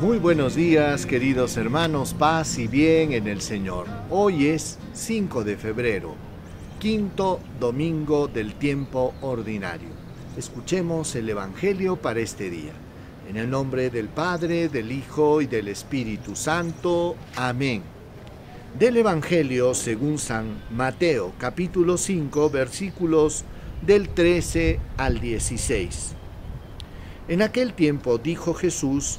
buenos días, queridos hermanos, paz y bien en el Señor. Hoy es 5 de febrero, quinto domingo del tiempo ordinario. Escuchemos el Evangelio para este día. En el nombre del Padre, del Hijo y del Espíritu Santo. Amén. Del Evangelio según San Mateo, capítulo 5, versículos del 13 al 16. En aquel tiempo dijo Jesús,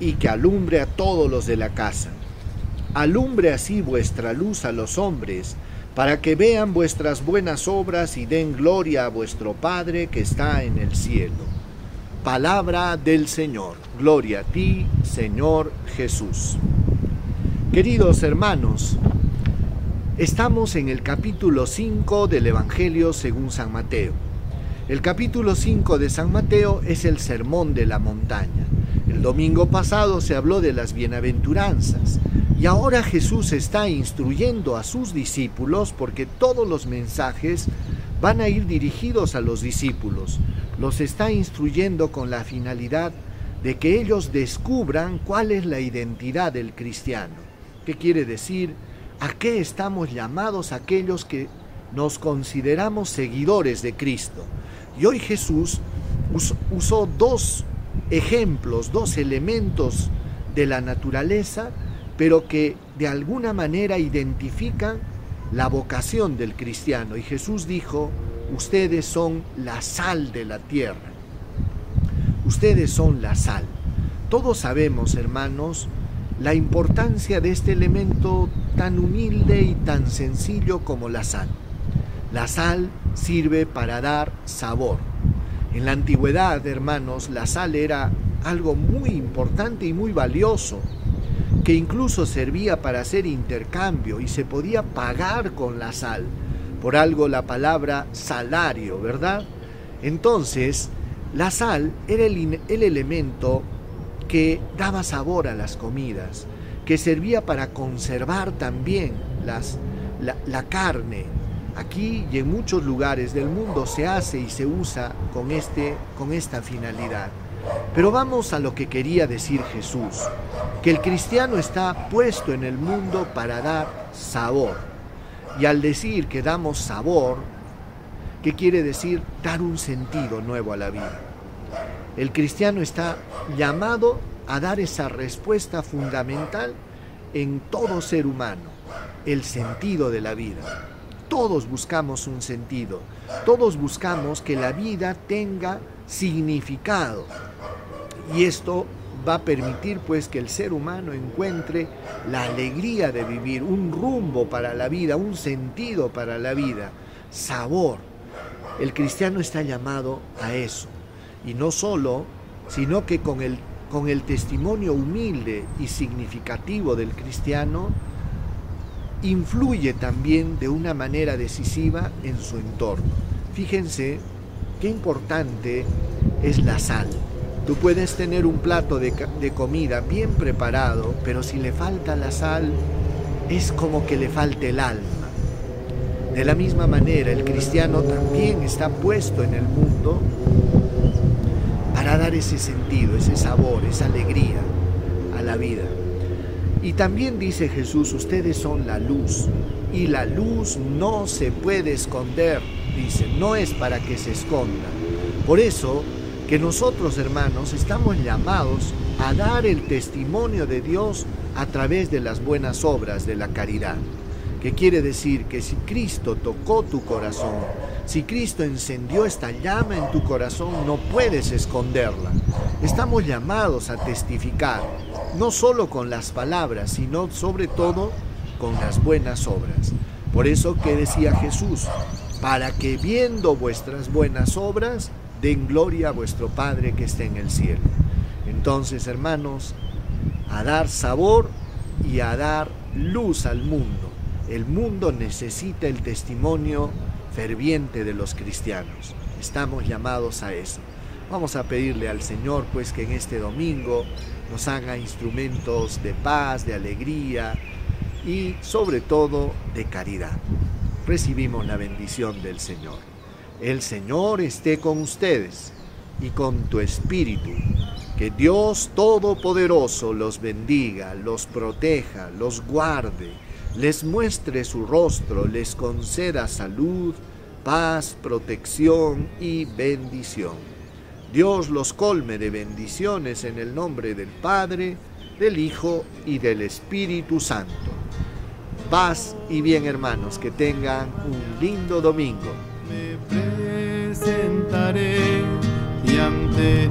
y que alumbre a todos los de la casa. Alumbre así vuestra luz a los hombres, para que vean vuestras buenas obras y den gloria a vuestro Padre que está en el cielo. Palabra del Señor. Gloria a ti, Señor Jesús. Queridos hermanos, estamos en el capítulo 5 del Evangelio según San Mateo. El capítulo 5 de San Mateo es el sermón de la montaña. El domingo pasado se habló de las bienaventuranzas y ahora Jesús está instruyendo a sus discípulos porque todos los mensajes van a ir dirigidos a los discípulos. Los está instruyendo con la finalidad de que ellos descubran cuál es la identidad del cristiano. ¿Qué quiere decir? ¿A qué estamos llamados aquellos que nos consideramos seguidores de Cristo? Y hoy Jesús usó dos ejemplos, dos elementos de la naturaleza, pero que de alguna manera identifican la vocación del cristiano. Y Jesús dijo, ustedes son la sal de la tierra. Ustedes son la sal. Todos sabemos, hermanos, la importancia de este elemento tan humilde y tan sencillo como la sal. La sal sirve para dar sabor. En la antigüedad, hermanos, la sal era algo muy importante y muy valioso, que incluso servía para hacer intercambio y se podía pagar con la sal. Por algo la palabra salario, ¿verdad? Entonces, la sal era el, el elemento que daba sabor a las comidas, que servía para conservar también las, la, la carne, Aquí y en muchos lugares del mundo se hace y se usa con, este, con esta finalidad. Pero vamos a lo que quería decir Jesús, que el cristiano está puesto en el mundo para dar sabor. Y al decir que damos sabor, ¿qué quiere decir? Dar un sentido nuevo a la vida. El cristiano está llamado a dar esa respuesta fundamental en todo ser humano, el sentido de la vida. Todos buscamos un sentido, todos buscamos que la vida tenga significado. Y esto va a permitir pues que el ser humano encuentre la alegría de vivir, un rumbo para la vida, un sentido para la vida, sabor. El cristiano está llamado a eso. Y no solo, sino que con el, con el testimonio humilde y significativo del cristiano, influye también de una manera decisiva en su entorno. Fíjense qué importante es la sal. Tú puedes tener un plato de, comida bien preparado, pero si le falta la sal, es como que le falte el alma. De la misma manera, el cristiano también está puesto en el mundo para dar ese sentido, ese sabor, esa alegría a la vida. Y también dice Jesús, ustedes son la luz y la luz no se puede esconder, dice, no es para que se esconda. Por eso que nosotros hermanos estamos llamados a dar el testimonio de Dios a través de las buenas obras de la caridad. Que quiere decir que si Cristo tocó tu corazón, si Cristo encendió esta llama en tu corazón, no puedes esconderla. Estamos llamados a testificar no solo con las palabras, sino sobre todo con las buenas obras. Por eso que decía Jesús, para que viendo vuestras buenas obras, den gloria a vuestro Padre que está en el cielo. Entonces, hermanos, a dar sabor y a dar luz al mundo. El mundo necesita el testimonio ferviente de los cristianos. Estamos llamados a eso. Vamos a pedirle al Señor pues que en este domingo nos haga instrumentos de paz, de alegría y sobre todo de caridad. Recibimos la bendición del Señor. El Señor esté con ustedes y con tu espíritu. Que Dios Todopoderoso los bendiga, los proteja, los guarde, les muestre su rostro, les conceda salud, paz, protección y bendición. Dios los colme de bendiciones en el nombre del Padre, del Hijo y del Espíritu Santo. Paz y bien hermanos, que tengan un lindo domingo. Me presentaré y ante